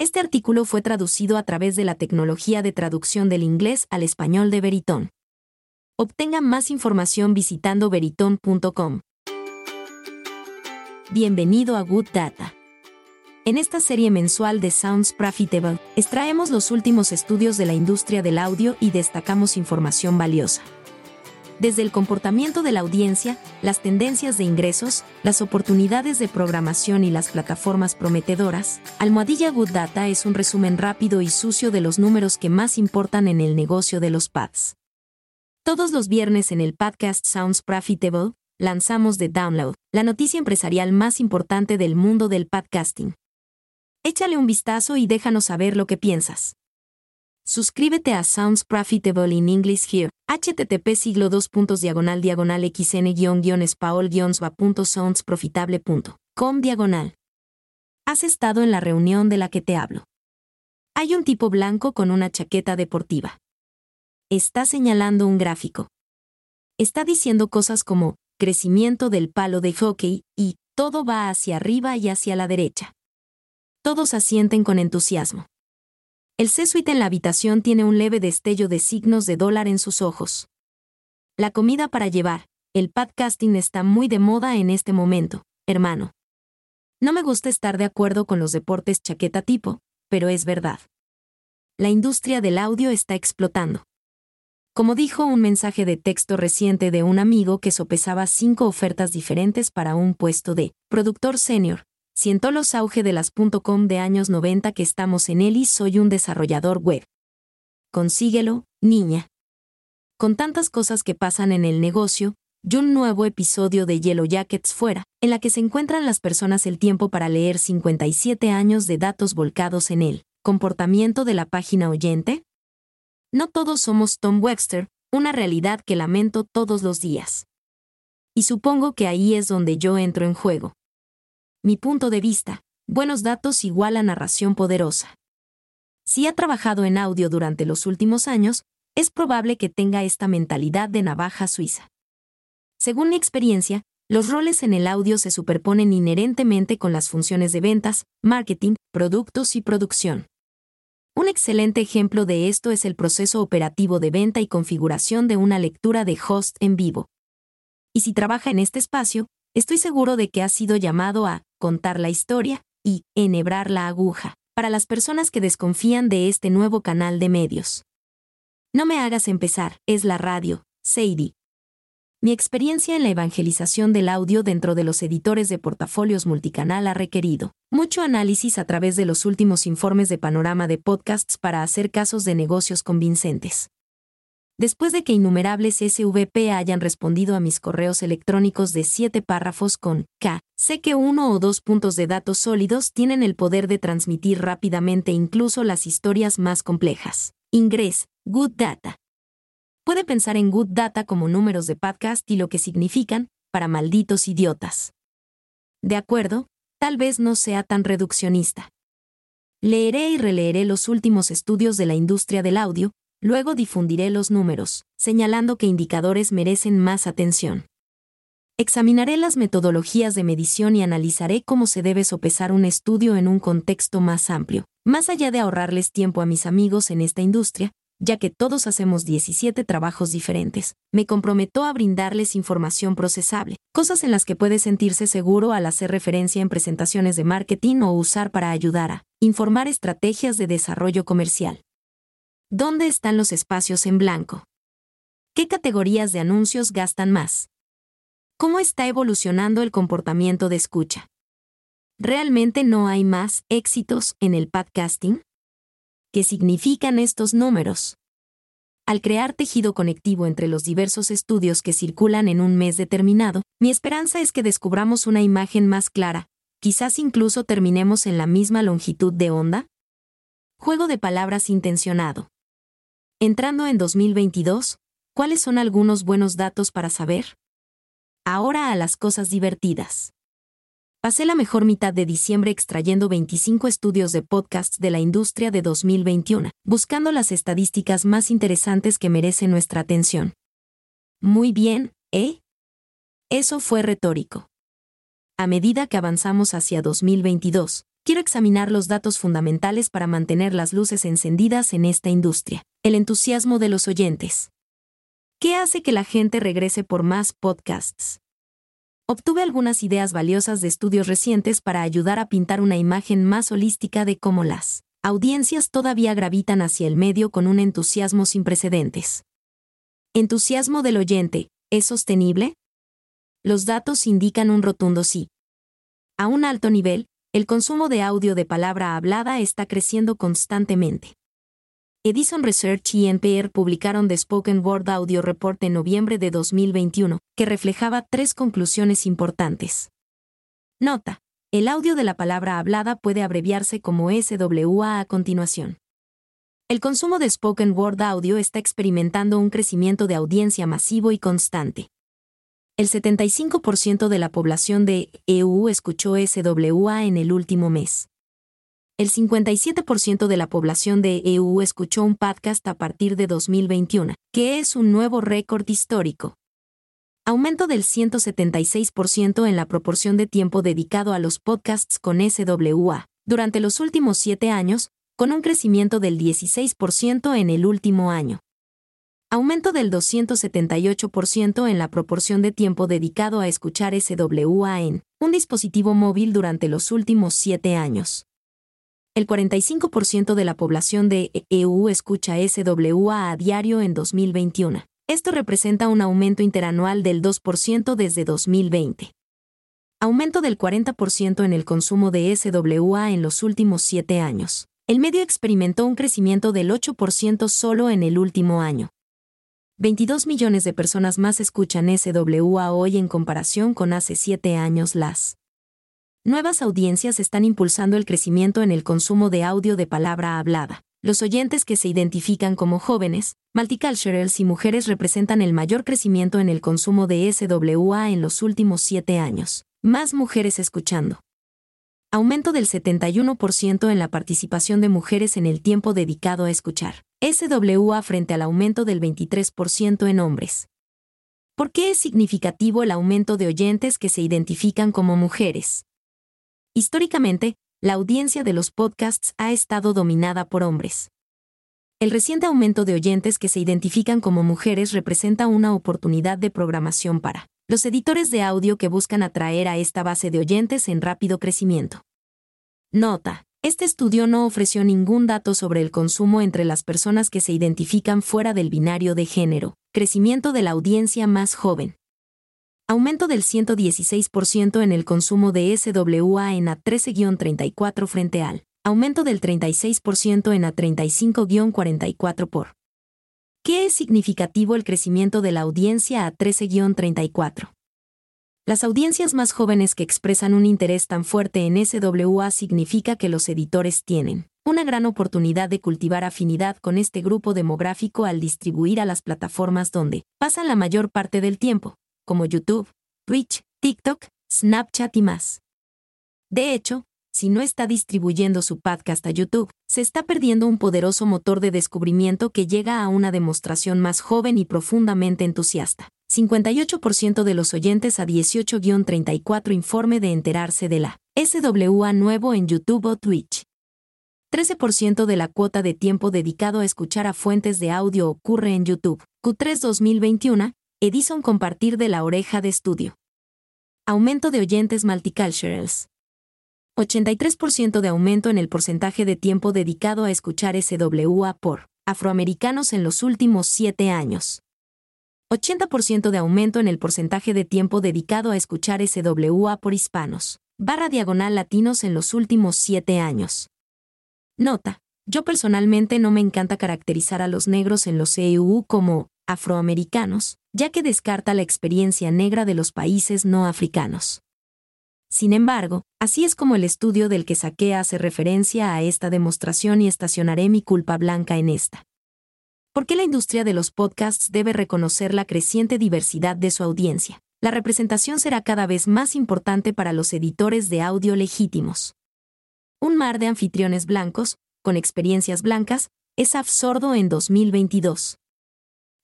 Este artículo fue traducido a través de la tecnología de traducción del inglés al español de Veritón. Obtenga más información visitando veritón.com. Bienvenido a Good Data. En esta serie mensual de Sounds Profitable, extraemos los últimos estudios de la industria del audio y destacamos información valiosa desde el comportamiento de la audiencia, las tendencias de ingresos, las oportunidades de programación y las plataformas prometedoras, Almohadilla Good Data es un resumen rápido y sucio de los números que más importan en el negocio de los pads. Todos los viernes en el podcast Sounds Profitable, lanzamos The Download, la noticia empresarial más importante del mundo del podcasting. Échale un vistazo y déjanos saber lo que piensas. Suscríbete a Sounds Profitable in English Here, http siglo 2 diagonal diagonal xn guion spaol soundsprofitable.com diagonal. Has estado en la reunión de la que te hablo. Hay un tipo blanco con una chaqueta deportiva. Está señalando un gráfico. Está diciendo cosas como crecimiento del palo de hockey y todo va hacia arriba y hacia la derecha. Todos asienten con entusiasmo. El C-Suite en la habitación tiene un leve destello de signos de dólar en sus ojos. La comida para llevar, el podcasting está muy de moda en este momento, hermano. No me gusta estar de acuerdo con los deportes chaqueta tipo, pero es verdad. La industria del audio está explotando. Como dijo un mensaje de texto reciente de un amigo que sopesaba cinco ofertas diferentes para un puesto de productor senior, Siento los auge de las .com de años 90 que estamos en él y soy un desarrollador web. Consíguelo, niña. Con tantas cosas que pasan en el negocio, y un nuevo episodio de Yellow Jackets fuera, en la que se encuentran las personas el tiempo para leer 57 años de datos volcados en él. ¿Comportamiento de la página oyente? No todos somos Tom Webster, una realidad que lamento todos los días. Y supongo que ahí es donde yo entro en juego. Mi punto de vista, buenos datos igual a narración poderosa. Si ha trabajado en audio durante los últimos años, es probable que tenga esta mentalidad de navaja suiza. Según mi experiencia, los roles en el audio se superponen inherentemente con las funciones de ventas, marketing, productos y producción. Un excelente ejemplo de esto es el proceso operativo de venta y configuración de una lectura de host en vivo. Y si trabaja en este espacio, estoy seguro de que ha sido llamado a contar la historia y enhebrar la aguja para las personas que desconfían de este nuevo canal de medios. No me hagas empezar, es la radio, Sadie. Mi experiencia en la evangelización del audio dentro de los editores de portafolios multicanal ha requerido mucho análisis a través de los últimos informes de panorama de podcasts para hacer casos de negocios convincentes después de que innumerables SVP hayan respondido a mis correos electrónicos de siete párrafos con K, sé que uno o dos puntos de datos sólidos tienen el poder de transmitir rápidamente incluso las historias más complejas. Ingres, Good Data. Puede pensar en Good Data como números de podcast y lo que significan, para malditos idiotas. De acuerdo, tal vez no sea tan reduccionista. Leeré y releeré los últimos estudios de la industria del audio, Luego difundiré los números, señalando que indicadores merecen más atención. Examinaré las metodologías de medición y analizaré cómo se debe sopesar un estudio en un contexto más amplio, más allá de ahorrarles tiempo a mis amigos en esta industria, ya que todos hacemos 17 trabajos diferentes, me comprometo a brindarles información procesable, cosas en las que puede sentirse seguro al hacer referencia en presentaciones de marketing o usar para ayudar a informar estrategias de desarrollo comercial. ¿Dónde están los espacios en blanco? ¿Qué categorías de anuncios gastan más? ¿Cómo está evolucionando el comportamiento de escucha? ¿Realmente no hay más éxitos en el podcasting? ¿Qué significan estos números? Al crear tejido conectivo entre los diversos estudios que circulan en un mes determinado, mi esperanza es que descubramos una imagen más clara, quizás incluso terminemos en la misma longitud de onda. Juego de palabras intencionado. Entrando en 2022, ¿cuáles son algunos buenos datos para saber? Ahora a las cosas divertidas. Pasé la mejor mitad de diciembre extrayendo 25 estudios de podcasts de la industria de 2021, buscando las estadísticas más interesantes que merecen nuestra atención. Muy bien, ¿eh? Eso fue retórico. A medida que avanzamos hacia 2022, quiero examinar los datos fundamentales para mantener las luces encendidas en esta industria. El entusiasmo de los oyentes. ¿Qué hace que la gente regrese por más podcasts? Obtuve algunas ideas valiosas de estudios recientes para ayudar a pintar una imagen más holística de cómo las audiencias todavía gravitan hacia el medio con un entusiasmo sin precedentes. Entusiasmo del oyente, ¿es sostenible? Los datos indican un rotundo sí. A un alto nivel, el consumo de audio de palabra hablada está creciendo constantemente. Edison Research y NPR publicaron The Spoken Word Audio Report en noviembre de 2021, que reflejaba tres conclusiones importantes. Nota. El audio de la palabra hablada puede abreviarse como SWA a continuación. El consumo de Spoken Word Audio está experimentando un crecimiento de audiencia masivo y constante. El 75% de la población de EU escuchó SWA en el último mes. El 57% de la población de EU escuchó un podcast a partir de 2021, que es un nuevo récord histórico. Aumento del 176% en la proporción de tiempo dedicado a los podcasts con SWA durante los últimos siete años, con un crecimiento del 16% en el último año aumento del 278% en la proporción de tiempo dedicado a escuchar SWA en un dispositivo móvil durante los últimos siete años. El 45% de la población de EU escucha SWA a diario en 2021. Esto representa un aumento interanual del 2% desde 2020. Aumento del 40% en el consumo de SWA en los últimos siete años. El medio experimentó un crecimiento del 8% solo en el último año. 22 millones de personas más escuchan SWA hoy en comparación con hace 7 años las. Nuevas audiencias están impulsando el crecimiento en el consumo de audio de palabra hablada. Los oyentes que se identifican como jóvenes, multiculturals y mujeres representan el mayor crecimiento en el consumo de SWA en los últimos 7 años. Más mujeres escuchando. Aumento del 71% en la participación de mujeres en el tiempo dedicado a escuchar. SWA frente al aumento del 23% en hombres. ¿Por qué es significativo el aumento de oyentes que se identifican como mujeres? Históricamente, la audiencia de los podcasts ha estado dominada por hombres. El reciente aumento de oyentes que se identifican como mujeres representa una oportunidad de programación para los editores de audio que buscan atraer a esta base de oyentes en rápido crecimiento. Nota. Este estudio no ofreció ningún dato sobre el consumo entre las personas que se identifican fuera del binario de género, crecimiento de la audiencia más joven. Aumento del 116% en el consumo de SWA en A13-34 frente al aumento del 36% en A35-44 por. ¿Qué es significativo el crecimiento de la audiencia a 13-34? Las audiencias más jóvenes que expresan un interés tan fuerte en SWA significa que los editores tienen una gran oportunidad de cultivar afinidad con este grupo demográfico al distribuir a las plataformas donde pasan la mayor parte del tiempo, como YouTube, Twitch, TikTok, Snapchat y más. De hecho, si no está distribuyendo su podcast a YouTube, se está perdiendo un poderoso motor de descubrimiento que llega a una demostración más joven y profundamente entusiasta. 58% de los oyentes a 18-34 informe de enterarse de la SWA nuevo en YouTube o Twitch. 13% de la cuota de tiempo dedicado a escuchar a fuentes de audio ocurre en YouTube. Q3 2021, Edison compartir de la oreja de estudio. Aumento de oyentes multiculturals. 83% de aumento en el porcentaje de tiempo dedicado a escuchar SWA por afroamericanos en los últimos 7 años. 80% de aumento en el porcentaje de tiempo dedicado a escuchar SWA por hispanos, barra diagonal latinos en los últimos 7 años. Nota, yo personalmente no me encanta caracterizar a los negros en los EU como afroamericanos, ya que descarta la experiencia negra de los países no africanos. Sin embargo, así es como el estudio del que saqué hace referencia a esta demostración y estacionaré mi culpa blanca en esta. ¿Por qué la industria de los podcasts debe reconocer la creciente diversidad de su audiencia? La representación será cada vez más importante para los editores de audio legítimos. Un mar de anfitriones blancos, con experiencias blancas, es absurdo en 2022.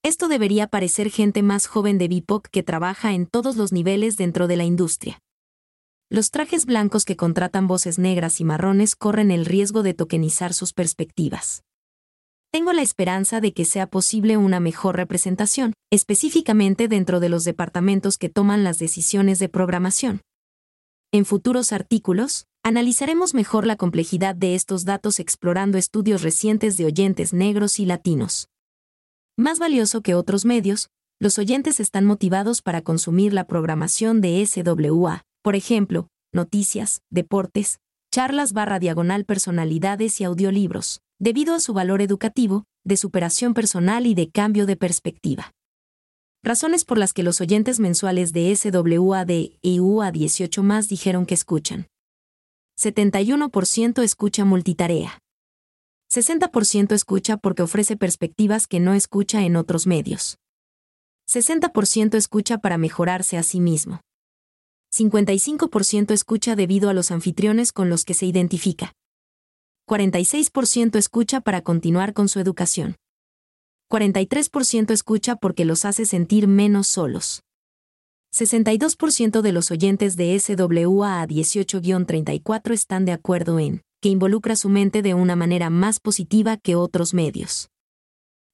Esto debería parecer gente más joven de BIPOC que trabaja en todos los niveles dentro de la industria. los trajes blancos que contratan voces negras y marrones corren el riesgo de tokenizar sus perspectivas. Tengo la esperanza de que sea posible una mejor representación, específicamente dentro de los departamentos que toman las decisiones de programación. En futuros artículos, analizaremos mejor la complejidad de estos datos explorando estudios recientes de oyentes negros y latinos. Más valioso que otros medios, los oyentes están motivados para consumir la programación de SWA, por ejemplo, noticias, deportes, charlas barra diagonal personalidades y audiolibros, debido a su valor educativo, de superación personal y de cambio de perspectiva. Razones por las que los oyentes mensuales de SWAD y UA 18 más dijeron que escuchan. 71% escucha multitarea. 60% escucha porque ofrece perspectivas que no escucha en otros medios. 60% escucha para mejorarse a sí mismo. 55% escucha debido a los anfitriones con los que se identifica. 46% escucha para continuar con su educación. 43% escucha porque los hace sentir menos solos. 62% de los oyentes de SWA a 18-34 están de acuerdo en que involucra su mente de una manera más positiva que otros medios.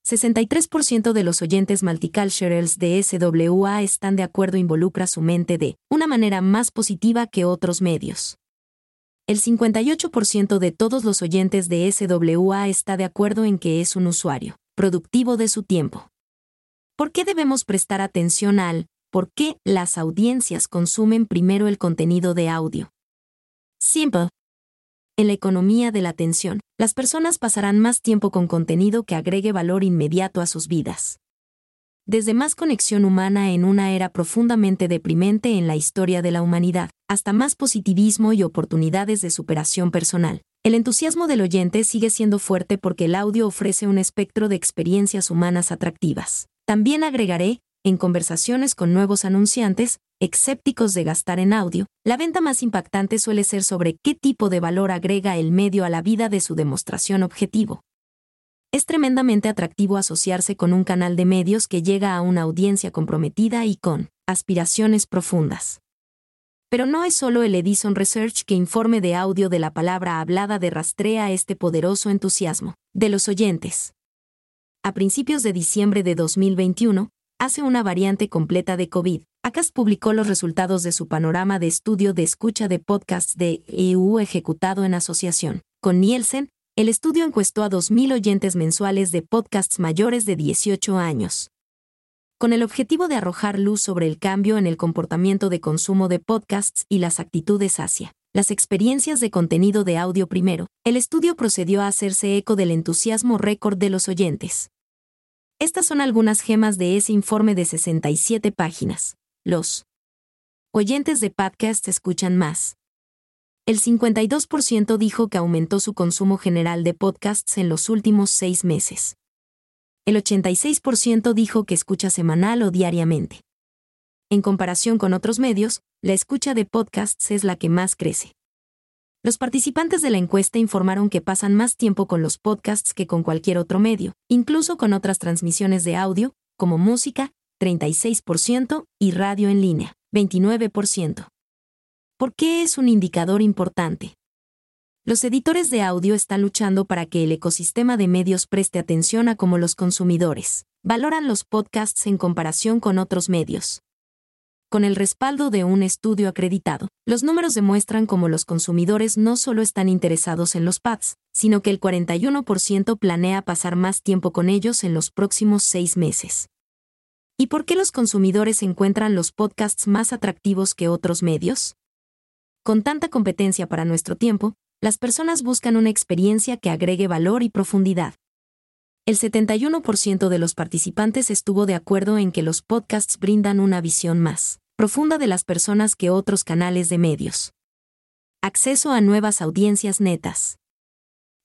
63% de los oyentes multiculturals de SWA están de acuerdo involucra su mente de una manera más positiva que otros medios. El 58% de todos los oyentes de SWA está de acuerdo en que es un usuario productivo de su tiempo. ¿Por qué debemos prestar atención al por qué las audiencias consumen primero el contenido de audio? Simple, en la economía de la atención, las personas pasarán más tiempo con contenido que agregue valor inmediato a sus vidas. Desde más conexión humana en una era profundamente deprimente en la historia de la humanidad, hasta más positivismo y oportunidades de superación personal. El entusiasmo del oyente sigue siendo fuerte porque el audio ofrece un espectro de experiencias humanas atractivas. También agregaré, en conversaciones con nuevos anunciantes, escépticos de gastar en audio, la venta más impactante suele ser sobre qué tipo de valor agrega el medio a la vida de su demostración objetivo. Es tremendamente atractivo asociarse con un canal de medios que llega a una audiencia comprometida y con aspiraciones profundas. Pero no es solo el Edison Research que informe de audio de la palabra hablada de rastrea este poderoso entusiasmo de los oyentes. A principios de diciembre de 2021, hace una variante completa de COVID. ACAS publicó los resultados de su panorama de estudio de escucha de podcasts de EU ejecutado en asociación. Con Nielsen, el estudio encuestó a 2.000 oyentes mensuales de podcasts mayores de 18 años. Con el objetivo de arrojar luz sobre el cambio en el comportamiento de consumo de podcasts y las actitudes hacia las experiencias de contenido de audio primero, el estudio procedió a hacerse eco del entusiasmo récord de los oyentes. Estas son algunas gemas de ese informe de 67 páginas. Los oyentes de podcast escuchan más. El 52% dijo que aumentó su consumo general de podcasts en los últimos seis meses. El 86% dijo que escucha semanal o diariamente. En comparación con otros medios, la escucha de podcasts es la que más crece. Los participantes de la encuesta informaron que pasan más tiempo con los podcasts que con cualquier otro medio, incluso con otras transmisiones de audio, como música, 36%, y radio en línea, 29%. ¿Por qué es un indicador importante? Los editores de audio están luchando para que el ecosistema de medios preste atención a cómo los consumidores valoran los podcasts en comparación con otros medios con el respaldo de un estudio acreditado. Los números demuestran cómo los consumidores no solo están interesados en los pads, sino que el 41% planea pasar más tiempo con ellos en los próximos seis meses. ¿Y por qué los consumidores encuentran los podcasts más atractivos que otros medios? Con tanta competencia para nuestro tiempo, las personas buscan una experiencia que agregue valor y profundidad. El 71% de los participantes estuvo de acuerdo en que los podcasts brindan una visión más profunda de las personas que otros canales de medios. Acceso a nuevas audiencias netas.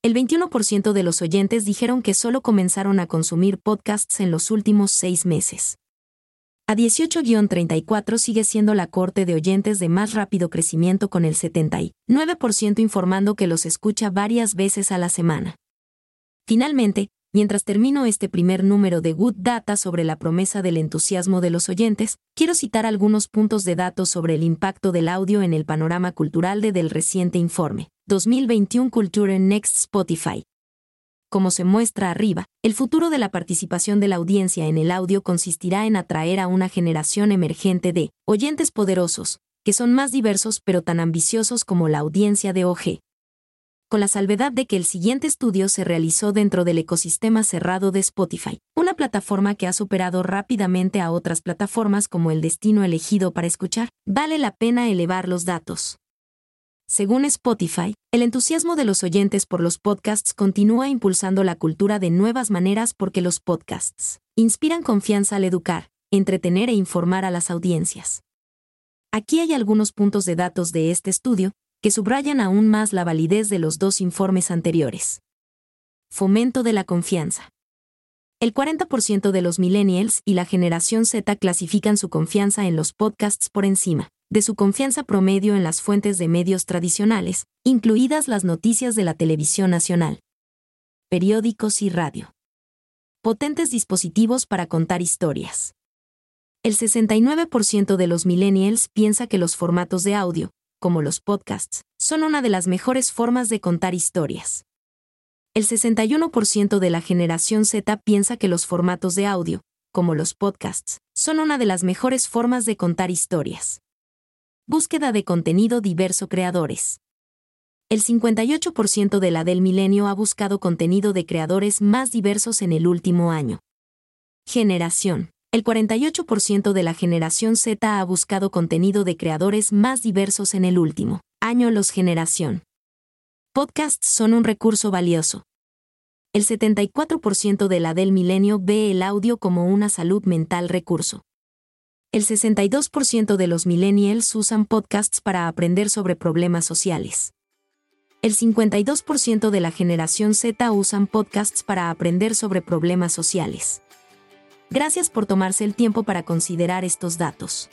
El 21% de los oyentes dijeron que solo comenzaron a consumir podcasts en los últimos seis meses. A 18-34 sigue siendo la corte de oyentes de más rápido crecimiento con el 79% informando que los escucha varias veces a la semana. Finalmente, Mientras termino este primer número de Good Data sobre la promesa del entusiasmo de los oyentes, quiero citar algunos puntos de datos sobre el impacto del audio en el panorama cultural de del reciente informe 2021 Culture Next Spotify. Como se muestra arriba, el futuro de la participación de la audiencia en el audio consistirá en atraer a una generación emergente de oyentes poderosos, que son más diversos pero tan ambiciosos como la audiencia de OG con la salvedad de que el siguiente estudio se realizó dentro del ecosistema cerrado de Spotify, una plataforma que ha superado rápidamente a otras plataformas como el destino elegido para escuchar, vale la pena elevar los datos. Según Spotify, el entusiasmo de los oyentes por los podcasts continúa impulsando la cultura de nuevas maneras porque los podcasts inspiran confianza al educar, entretener e informar a las audiencias. Aquí hay algunos puntos de datos de este estudio, que subrayan aún más la validez de los dos informes anteriores. Fomento de la confianza. El 40% de los millennials y la generación Z clasifican su confianza en los podcasts por encima de su confianza promedio en las fuentes de medios tradicionales, incluidas las noticias de la televisión nacional, periódicos y radio. Potentes dispositivos para contar historias. El 69% de los millennials piensa que los formatos de audio, como los podcasts, son una de las mejores formas de contar historias. El 61% de la generación Z piensa que los formatos de audio, como los podcasts, son una de las mejores formas de contar historias. Búsqueda de contenido diverso creadores. El 58% de la del milenio ha buscado contenido de creadores más diversos en el último año. Generación. El 48% de la generación Z ha buscado contenido de creadores más diversos en el último año. Los generación. Podcasts son un recurso valioso. El 74% de la del milenio ve el audio como una salud mental recurso. El 62% de los millennials usan podcasts para aprender sobre problemas sociales. El 52% de la generación Z usan podcasts para aprender sobre problemas sociales. Gracias por tomarse el tiempo para considerar estos datos.